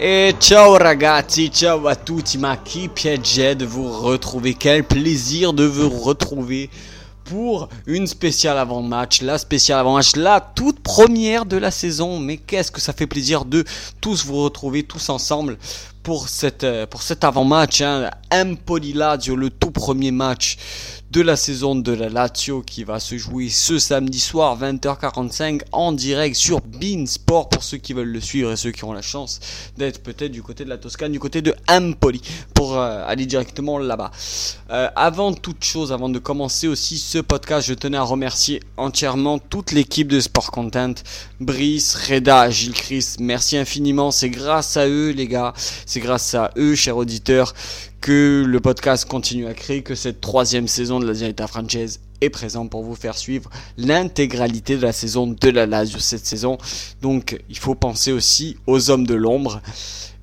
Et ciao ragazzi, ciao à tutti, ma qui piace de vous retrouver, quel plaisir de vous retrouver pour une spéciale avant-match, la spéciale avant-match, la toute première de la saison, mais qu'est-ce que ça fait plaisir de tous vous retrouver tous ensemble pour, cette, euh, pour cet avant-match, hein, Empoli Lazio, le tout premier match de la saison de la Lazio qui va se jouer ce samedi soir 20h45 en direct sur Bean Sport pour ceux qui veulent le suivre et ceux qui ont la chance d'être peut-être du côté de la Toscane, du côté de Empoli pour euh, aller directement là-bas. Euh, avant toute chose, avant de commencer aussi ce podcast, je tenais à remercier entièrement toute l'équipe de Sport Content, Brice, Reda, Gilles Chris, merci infiniment, c'est grâce à eux les gars, grâce à eux chers auditeurs que le podcast continue à créer, que cette troisième saison de la Dieta Franchise est présente pour vous faire suivre l'intégralité de la saison de la Lazio cette saison. Donc il faut penser aussi aux hommes de l'ombre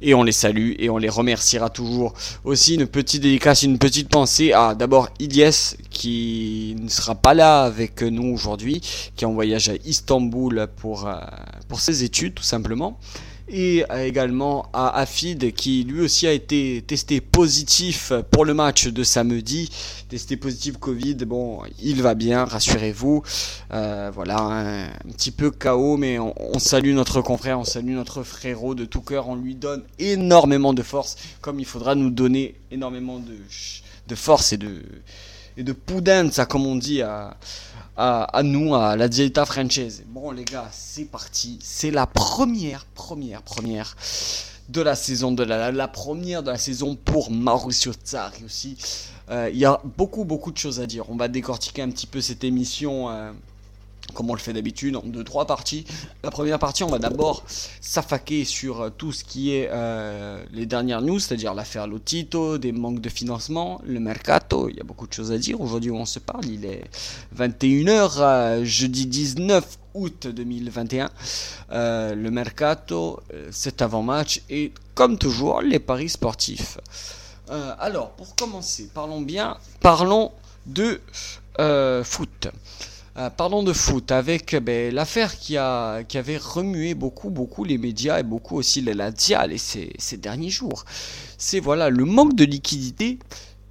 et on les salue et on les remerciera toujours. Aussi une petite dédicace, une petite pensée à d'abord Ilyes qui ne sera pas là avec nous aujourd'hui, qui est en voyage à Istanbul pour, euh, pour ses études tout simplement et également à Afid qui lui aussi a été testé positif pour le match de samedi, testé positif Covid. Bon, il va bien, rassurez-vous. Euh, voilà, un, petit peu chaos, mais on, salue notre confrère, on salue notre frérot de tout cœur, on lui donne énormément de force, comme il faudra nous donner énormément de, de force et de et de ça comme on dit à à, nous, à la Dieta Franchise. Bon les gars, c'est parti. C'est la première, première, première de la saison de la, la première de la saison pour Mauricio Tsari aussi. Euh, il y a beaucoup, beaucoup de choses à dire. On va décortiquer un petit peu cette émission. Euh, comme on le fait d'habitude, en deux, trois parties. La première partie, on va d'abord s'affaquer sur euh, tout ce qui est euh, les dernières news, c'est-à-dire l'affaire Lotito, des manques de financement, le mercato. Il y a beaucoup de choses à dire. Aujourd'hui, on se parle, il est 21h, euh, jeudi 19 août 2021. le mercato, cet avant-match et, comme toujours, les paris sportifs. alors, pour commencer, parlons bien, parlons de foot. Euh, parlons de foot avec ben, l'affaire qui, a, qui avait remué beaucoup, beaucoup les médias et beaucoup aussi la Dial ces, ces derniers jours. C'est voilà le manque de liquidité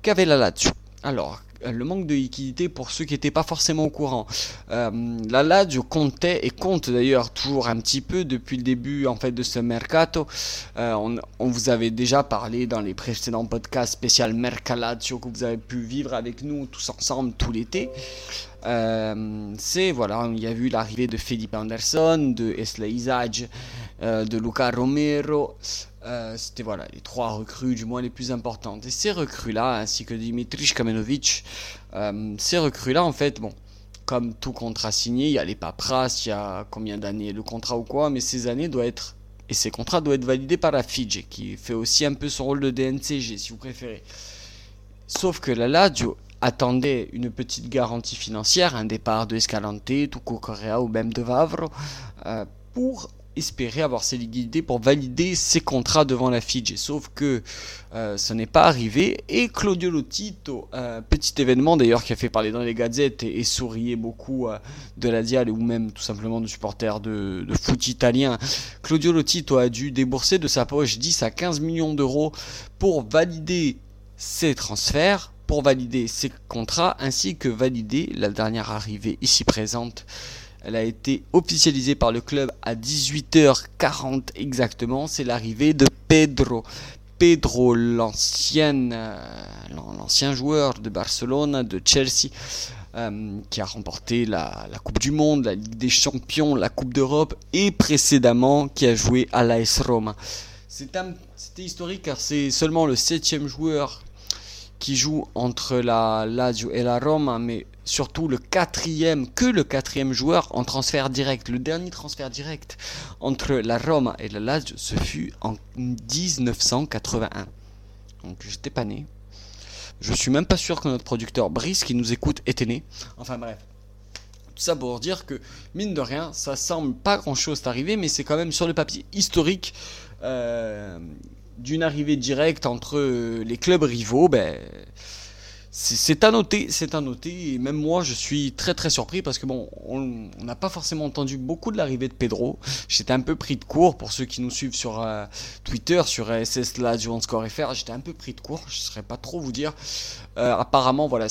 qu'avait la Lazio. Alors, le manque de liquidité pour ceux qui n'étaient pas forcément au courant. la Lazio comptait et compte d'ailleurs toujours un petit peu depuis le début en fait de ce mercato. on, on, vous avait déjà parlé dans les précédents podcasts spécial Mercalazio que vous avez pu vivre avec nous tous ensemble tout l'été. Euh, c'est voilà, il y a eu l'arrivée de Felipe Anderson, de Esla Isage, euh, de Luca Romero. Euh, c'était voilà les trois recrues du moins les plus importantes. Et ces recrues-là, ainsi que Dimitri Kamenovic, ces recrues-là en fait, bon, comme tout contrat signé, il y a les paperasses, il y a combien d'années le contrat ou quoi, mais ces années doivent être et ces contrats doivent être validés par la Fiji, qui fait aussi un peu son rôle de DNCG si vous préférez. Sauf que la Lazio attendait une petite garantie financière, un départ de Escalante, Tuco Correa ou même de Vavro, euh, pour espérer avoir ces liquidités pour valider ses contrats devant la Fidji. Sauf que euh, ce n'est pas arrivé. Et Claudio Lotito, un petit événement d'ailleurs qui a fait parler dans les gazettes et, souriait beaucoup euh, de la Dial ou même tout simplement de supporters de, foot italien. Claudio Lotito a dû débourser de sa poche 10 à 15 millions d'euros pour valider ses transferts pour valider ces contrats ainsi que valider la dernière arrivée ici présente. Elle a été officialisée par le club à 18h40 exactement. C'est l'arrivée de Pedro. Pedro, l'ancien, euh, joueur de Barcelone, de Chelsea, euh, qui a remporté la, Coupe du Monde, la Ligue des Champions, la Coupe d'Europe et précédemment qui a joué à l'AS Roma. C'était historique car c'est seulement le septième joueur qui joue entre la Lazio et la Roma, mais surtout le quatrième, que le quatrième joueur en transfert direct. Le dernier transfert direct entre la Roma et la Lazio, ce fut en 1981. Donc j'étais pas né. Je suis même pas sûr que notre producteur Brice qui nous écoute était né. Enfin bref. Tout ça pour dire que, mine de rien, ça semble pas grand chose d'arriver, mais c'est quand même sur le papier historique. Euh, d'une arrivée directe entre les clubs rivaux, ben, c'est à noter, c'est à noter. Et même moi, je suis très très surpris parce que bon, on n'a pas forcément entendu beaucoup de l'arrivée de Pedro. J'étais un peu pris de court pour ceux qui nous suivent sur euh, Twitter, sur SS Score FR. J'étais un peu pris de court. Je ne saurais pas trop vous dire. Euh, apparemment, voilà,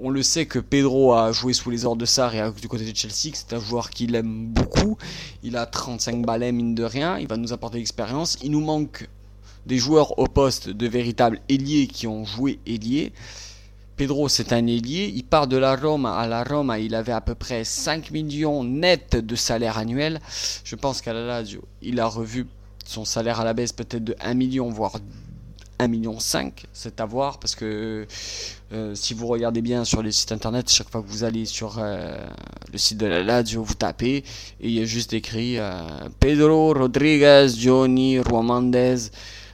on, le sait que Pedro a joué sous les ordres de Sarri du côté de Chelsea. C'est un joueur qu'il aime beaucoup. Il a 35 balais mine de rien. Il va nous apporter l'expérience. Il nous manque des joueurs au poste de véritables ailiers qui ont joué ailier. Pedro, c'est un ailier. Il part de la Rome à la Rome. Il avait à peu près 5 millions net de salaire annuel. Je pense qu'à la Lazio, il a revu son salaire à la baisse peut-être de 1 million, voire 1 million 5. C'est à voir parce que euh, si vous regardez bien sur les sites internet, chaque fois que vous allez sur euh, le site de la Lazio, vous tapez et il y a juste écrit euh, Pedro Rodriguez Johnny Ruamandez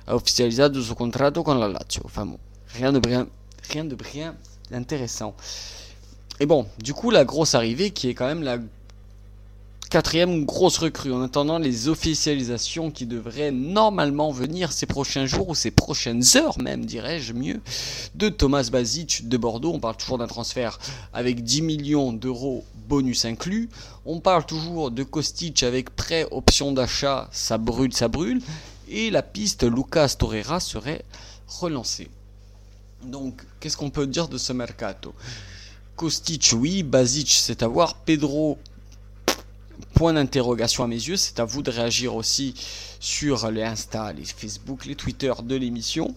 a officialisado son contrato con la Lazio. Enfin rien de bien rien de bien intéressant. Et bon, du coup, la grosse arrivée qui est quand même la quatrième grosse recrue en attendant les officialisations qui devraient normalement venir ces prochains jours ou ces prochaines heures même dirais-je mieux de Thomas Basic de Bordeaux. On parle toujours d'un transfert avec 10 millions d'euros bonus inclus. On parle toujours de Kostic avec prêt option d'achat, ça brûle, ça brûle. Et la piste Lucas Torreira serait relancée. Donc, qu'est-ce qu'on peut dire de ce mercato? Kostic, oui. Basic, c'est à voir. Pedro, point d'interrogation à mes yeux. C'est à vous de réagir aussi sur les Insta, les Facebook, les Twitter de l'émission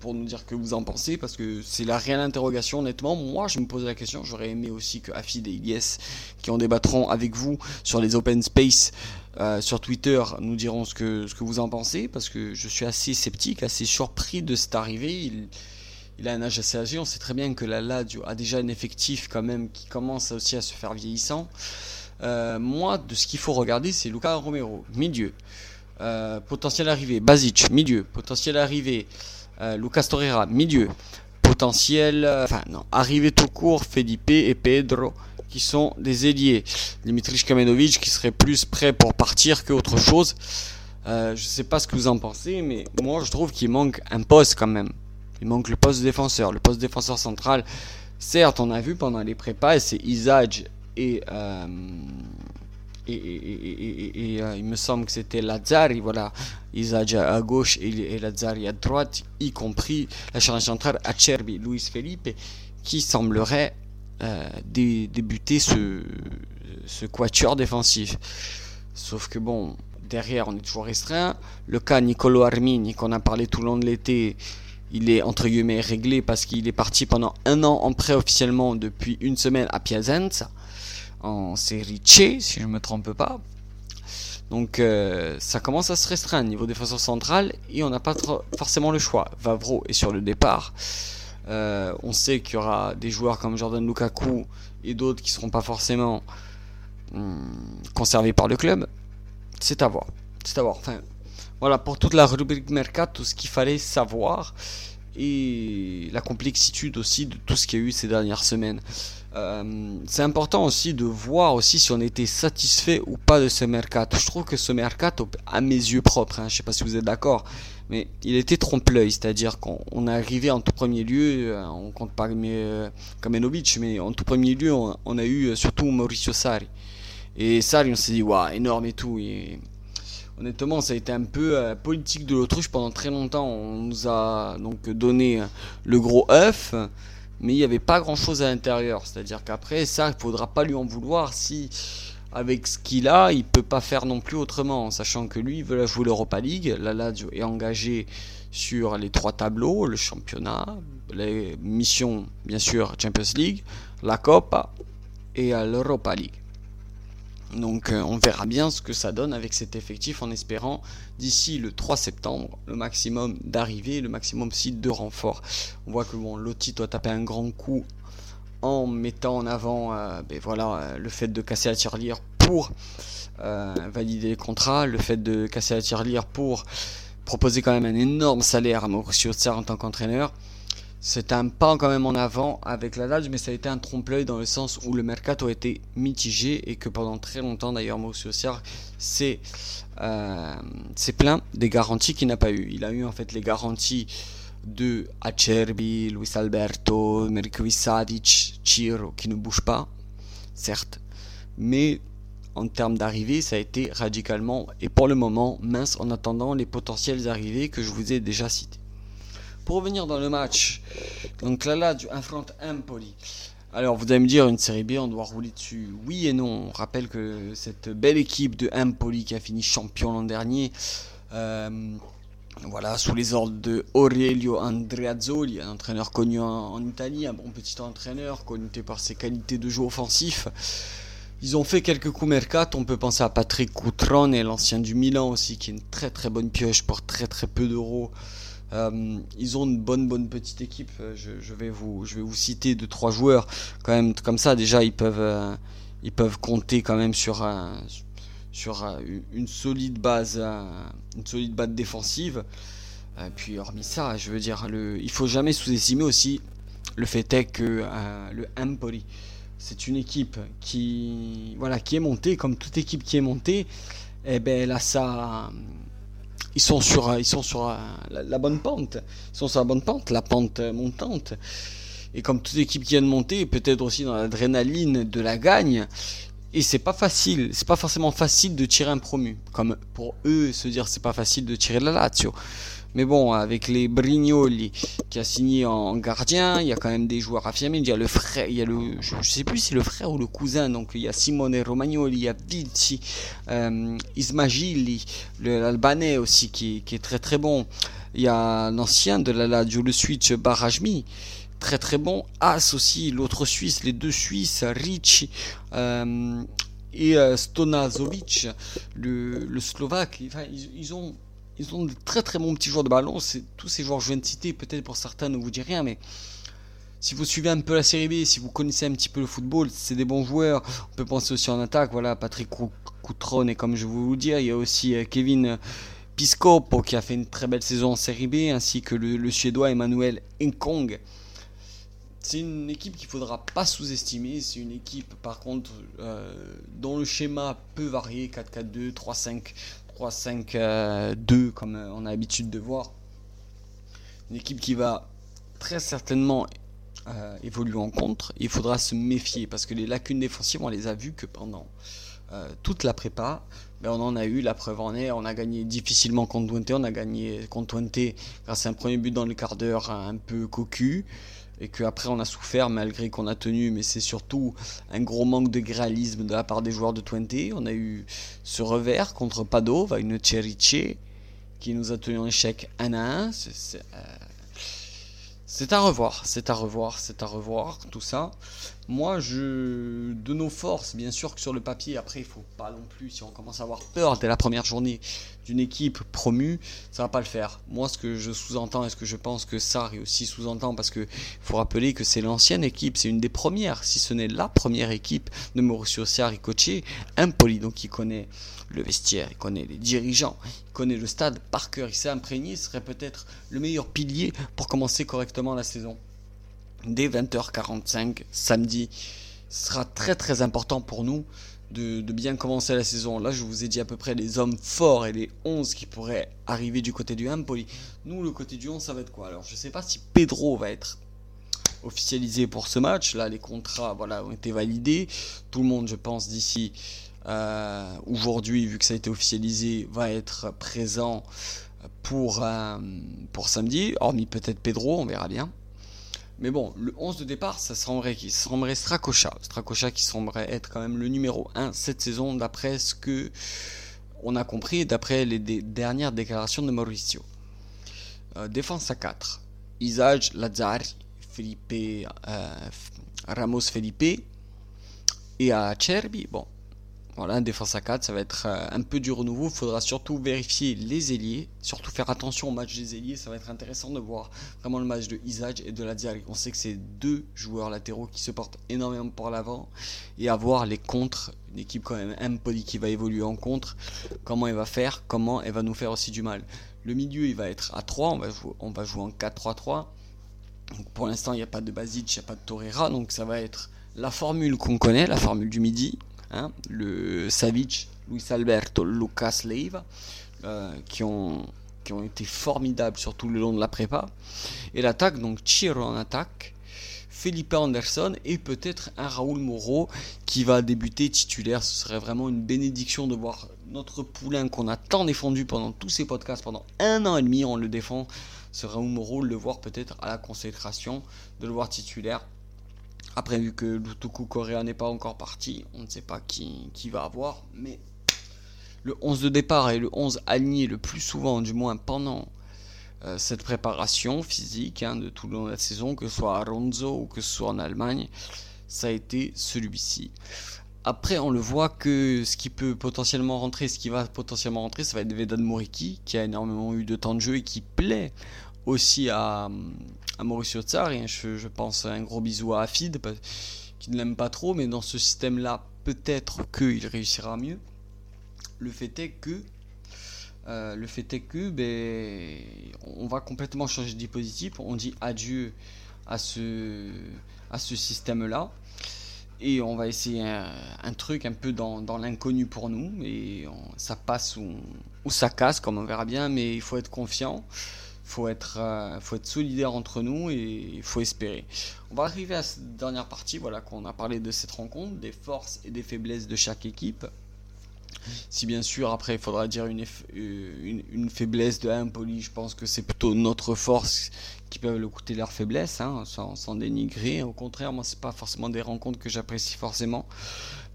pour nous dire que vous en pensez parce que c'est la réelle interrogation honnêtement moi je me pose la question j'aurais aimé aussi que Afid et Ilyes qui en débattront avec vous sur les open space euh, sur Twitter nous diront ce que, vous en pensez parce que je suis assez sceptique assez surpris de cette arrivée il a un âge assez âgé. On sait très bien que la Lazio a déjà un effectif quand même qui commence aussi à se faire vieillissant. Euh, moi, de ce qu'il faut regarder, c'est Luca Romero, milieu. Euh, potentiel arrivé, Basic, milieu. Potentiel arrivé, euh, Lucas Torreira, milieu. Potentiel, enfin non, arrivé tout court, Felipe et Pedro, qui sont des ailiers. Dimitri Kamenovic qui serait plus prêt pour partir qu'autre chose. je ne sais pas ce que vous en pensez, mais moi je trouve qu'il manque un poste quand même. Il manque le poste défenseur. Le poste défenseur central, certes, on a vu pendant les prépas, c'est Isage et, euh, euh, il me semble que c'était Lazzari, voilà, Isage à gauche et, Lazzari à droite, y compris la charge centrale Acerbi, Luis Felipe, qui semblerait euh, débuter ce, ce quatuor défensif. Sauf que bon, derrière, on est toujours restreint. Le cas Nicolo Armini, qu'on a parlé tout le long de l'été, il est entre guillemets réglé parce qu'il est parti pendant un an en prêt officiellement depuis une semaine à Piacenza en série C si je ne me trompe pas. Donc euh, ça commence à se restreindre niveau défenseur central et on n'a pas forcément le choix. Vavro est sur le départ. Euh, on sait qu'il y aura des joueurs comme Jordan Lukaku et d'autres qui ne seront pas forcément hum, conservés par le club. C'est à voir. C'est à voir. Enfin, voilà pour toute la rubrique Mercato, tout ce qu'il fallait savoir et la complexitude aussi de tout ce qu'il y a eu ces dernières semaines. Euh, c'est important aussi de voir aussi si on était satisfait ou pas de ce mercato. Je trouve que ce mercato, à mes yeux propres, hein, je sais pas si vous êtes d'accord, mais il était trompe-l'œil, c'est-à-dire qu'on est arrivé en tout premier lieu, euh, on compte pas euh, Kamenovic, mais en tout premier lieu, on, a eu surtout Mauricio Sarri. Et Sarri, on s'est dit, waouh, énorme et tout. Honnêtement, ça a été un peu euh, politique de l'autruche pendant très longtemps. On nous a donc donné le gros œuf, mais il n'y avait pas grand chose à l'intérieur. C'est-à-dire qu'après, ça, il ne faudra pas lui en vouloir si, avec ce qu'il a, il peut pas faire non plus autrement, sachant que lui, il veut jouer l'Europa League. La Lazio est engagé sur les trois tableaux le championnat, les missions, bien sûr, Champions League, la Coppa et l'Europa League. Donc euh, on verra bien ce que ça donne avec cet effectif en espérant d'ici le 3 septembre le maximum d'arrivées, le maximum aussi de renforts. On voit que bon, Lotti doit taper un grand coup en mettant en avant euh, ben voilà, euh, le fait de casser la tirelire pour valider les contrats, le fait de casser la tirelire pour proposer quand même un énorme salaire à Mauricio Sarr en tant qu'entraîneur. C'est un pas quand même en avant avec la Lazio, mais ça a été un trompe-l'œil dans le sens où le mercato a été mitigé et que pendant très longtemps d'ailleurs Mauricio Sarr euh, s'est plaint des garanties qu'il n'a pas eu. Il a eu en fait les garanties de Acerbi, Luis Alberto, Mirkovic Savic, Chiro qui ne bouge pas, certes, mais en termes d'arrivée, ça a été radicalement et pour le moment mince en attendant les potentielles arrivées que je vous ai déjà citées. Pour revenir dans le match, donc là, là, du affronte Empoli. Alors vous allez me dire, une série B, on doit rouler dessus. Oui et non. On rappelle que cette belle équipe de Empoli qui a fini champion l'an dernier, euh, voilà, sous les ordres de Aurelio Andreazzoli, un entraîneur connu en, Italie, un bon petit entraîneur connu par ses qualités de jeu offensif. Ils ont fait quelques coups mercato, on peut penser à Patrick Coutrone, l'ancien du Milan aussi, qui est une très très bonne pioche pour très très peu d'euros. Euh, ils ont une bonne bonne petite équipe. Euh, je, vais vous je vais vous citer deux trois joueurs quand même comme ça. Déjà ils peuvent euh, ils peuvent compter quand même sur sur une solide base une solide base défensive. puis hormis ça, je veux dire le il faut jamais sous-estimer aussi le fait est que le Empoli c'est une équipe qui voilà qui est montée comme toute équipe qui est montée. Et eh ben là ça ils sont sur, ils sont sur la, bonne pente. Sont sur la bonne pente, la pente montante. Et comme toute équipe qui vient de monter, peut-être aussi dans l'adrénaline de la gagne. Et c'est pas facile, c'est pas forcément facile de tirer un promu. Comme pour eux se dire c'est pas facile de tirer la Lazio. Mais bon, avec les Brignoli qui a signé en gardien, il y a quand même des joueurs affirmés. Il y a le frère, il y a le, je, sais plus si c'est le frère ou le cousin. Donc il y a Simone Romagnoli, il y a Vici, euh, Ismagili, l'Albanais aussi qui, est très très bon. Il y a l'ancien de la Lazio, le Switch Barajmi très très bon. As aussi, l'autre Suisse, les deux Suisses, Ricci euh, et euh, Stonazovic, le, le Slovaque. ils, ont ils ont de très très bons petits joueurs de ballon. C'est tous ces joueurs que je viens de citer, peut-être pour certains ne vous dit rien, mais si vous suivez un peu la série B, si vous connaissez un petit peu le football, c'est des bons joueurs. On peut penser aussi en attaque, voilà, Patrick Coutron et comme je vous le dire, il y a aussi euh, Kevin Piscopo qui a fait une très belle saison en série B, ainsi que le, suédois Emmanuel Nkong. C'est une équipe qu'il ne faudra pas sous-estimer. C'est une équipe, par contre, euh, dont le schéma peut varier 4-4-2, 3-5, 3-5-2 euh, comme euh, on a l'habitude de voir. Une équipe qui va très certainement euh, évoluer en contre. Il faudra se méfier parce que les lacunes défensives, on les a vues que pendant toute la prépa. Mais on en a eu, la preuve en est, on a gagné difficilement contre Twente, on a gagné contre Twente grâce à un premier but dans le quart d'heure un peu cocu et qu'après on a souffert malgré qu'on a tenu, mais c'est surtout un gros manque de réalisme de la part des joueurs de Twente. On a eu ce revers contre Padova, une Cerice qui nous a tenu en échec 1 à 1. C'est à revoir, c'est à revoir, c'est à revoir, tout ça. Moi, je, de nos forces, bien sûr que sur le papier, après, il faut pas non plus, si on commence à avoir peur dès la première journée d'une équipe promue, ça va pas le faire. Moi, ce que je sous-entends et ce que je pense que Sarri aussi sous-entend, parce que faut rappeler que c'est l'ancienne équipe, c'est une des premières, si ce n'est la première équipe de Mauricio Sarri coaché, impoli, donc il connaît le vestiaire, il connaît les dirigeants, il connaît le stade par cœur, il s'est imprégné, ce serait peut-être le meilleur pilier pour commencer correctement la saison dès 20h45 samedi. Ce sera très très important pour nous de, bien commencer la saison. Là, je vous ai dit à peu près les hommes forts et les 11 qui pourraient arriver du côté du Empoli. Nous, le côté du 11, ça va être quoi? Alors, je ne sais pas si Pedro va être officialisé pour ce match. Là, les contrats voilà, ont été validés. Tout le monde, je pense, d'ici euh, aujourd'hui, vu que ça a été officialisé, va être présent pour, euh, pour samedi. Hormis peut-être Pedro, on verra bien. Mais bon, le 11 de départ, ça semblerait, semblerait Strakosha. Strakosha qui semblerait être quand même le numéro 1 cette saison, d'après ce que on a compris, d'après les dernières déclarations de Mauricio. Euh, défense à 4. Isage, euh, Ramos Felipe. Et à Cherbi, bon, voilà, défense à 4, ça va être euh, un peu du renouveau. Il faudra surtout vérifier les ailiers, surtout faire attention au match des ailiers. Ça va être intéressant de voir vraiment le match de Isage et de Laziari. On sait que c'est deux joueurs latéraux qui se portent énormément pour l'avant et à voir les contres. Une équipe quand même impoli qui va évoluer en contre. Comment elle va faire, comment elle va nous faire aussi du mal. Le milieu, il va être à 3, on va jouer, on va jouer en 4-3-3. Pour l'instant, il n'y a pas de Basic, il n'y a pas de Torreira, donc ça va être la formule qu'on connaît, la formule du midi. Hein, le Savic, Luis Alberto, Lucas Leiva, euh, qui ont qui ont été formidables sur tout le long de la prépa. Et l'attaque, donc Chiro en attaque, Felipe Anderson et peut-être un Raoul Moreau qui va débuter titulaire. Ce serait vraiment une bénédiction de voir notre poulain qu'on a tant défendu pendant tous ces podcasts, pendant un an et demi, on le défend. Ce Raoul Moreau, le voir peut-être à la consécration, de le voir titulaire. Après, vu que Lutuku Correa n'est pas encore parti, on ne sait pas qui, qui va avoir. Mais le 11 de départ et le 11 aligné le plus souvent, du moins pendant euh, cette préparation physique hein, de tout le long de la saison, que ce soit à Ronzo ou que ce soit en Allemagne, ça a été celui-ci. Après, on le voit que ce qui peut potentiellement rentrer, ce qui va potentiellement rentrer, ça va être Vedan Moriki, qui a énormément eu de temps de jeu et qui plaît aussi à, à Mauricio Tsar. je, je, pense un gros bisou à Afid, qui ne l'aime pas trop, mais dans ce système-là, peut-être qu'il réussira mieux. Le fait est que euh, le fait est que ben, on va complètement changer de dispositif. On dit adieu à ce, à ce système-là. Et on va essayer un, truc un peu dans, l'inconnu pour nous. Et ça passe ou, ça casse, comme on verra bien. Mais il faut être confiant. Faut être, euh, faut être solidaire entre nous et il faut espérer. On va arriver à cette dernière partie, voilà, qu'on a parlé de cette rencontre, des forces et des faiblesses de chaque équipe. Si bien sûr, après, il faudra dire une, euh, une, faiblesse de Empoli, je pense que c'est plutôt notre force qui peuvent le coûter leur faiblesse, hein, sans, dénigrer. Au contraire, moi, c'est pas forcément des rencontres que j'apprécie forcément.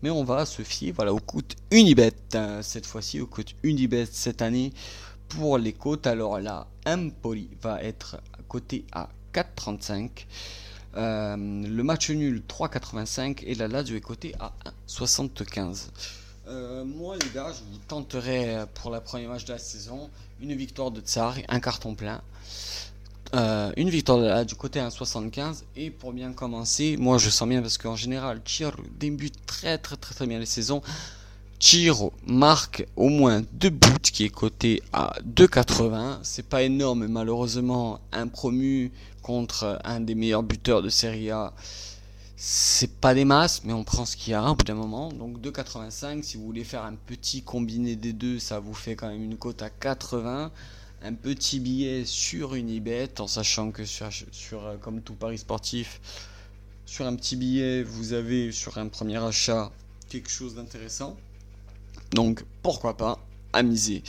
Mais on va se fier voilà, au coût Unibet, hein, cette fois-ci, au coût Unibet cette année pour les côtes. Alors là, Empoli va être coté à 4,35. Euh, le match nul 3,85 et la Lazio est coté à 1,75. Euh, moi, les gars, je vous tenterai pour la première match de la saison une victoire de Tsar, un carton plein. Euh, une victoire de du côté 1,75 et pour bien commencer, moi je sens bien parce qu'en général, Chiro débute très très très très bien les saisons. Chiro marque au moins deux buts qui est coté à 2,80. C'est pas énorme, malheureusement, un promu contre un des meilleurs buteurs de Serie A c'est pas des masses, mais on prend ce qu'il y a au bout d'un moment. Donc 2,85, si vous voulez faire un petit combiné des deux, ça vous fait quand même une cote à 80. Un petit billet sur Unibet, en sachant que sur, euh, comme tout Paris sportif, sur un petit billet, vous avez sur un premier achat quelque chose d'intéressant. Donc pourquoi pas amuser.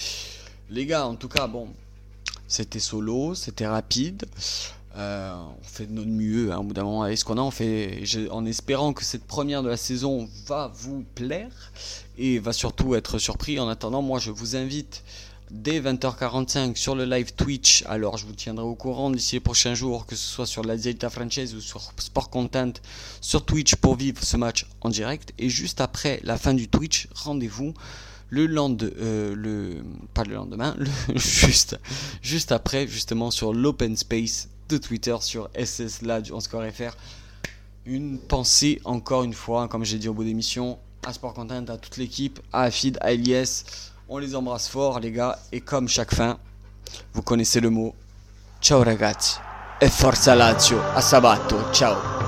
Les gars, en tout cas, bon, c'était solo, c'était rapide. Euh, on fait de notre mieux hein, au bout d'un moment ce qu'on a. Fait, en espérant que cette première de la saison va vous plaire et va surtout être surpris. En attendant, moi je vous invite dès 20h45 sur le live Twitch. Alors je vous tiendrai au courant d'ici les prochains jours, que ce soit sur la Zelta Franchise ou sur Sport Content sur Twitch pour vivre ce match en direct. Et juste après la fin du Twitch, rendez-vous le lendemain, euh, pas le lendemain, le, juste juste après justement sur l'open space Twitter sur en score FR. Une pensée encore une fois, comme j'ai dit au bout d'émission, à Sport Content, à toute l'équipe, à Afid, à Elias. On les embrasse fort les gars et comme chaque fin, vous connaissez le mot. Ciao ragazzi e forza Lazio, a sabato, ciao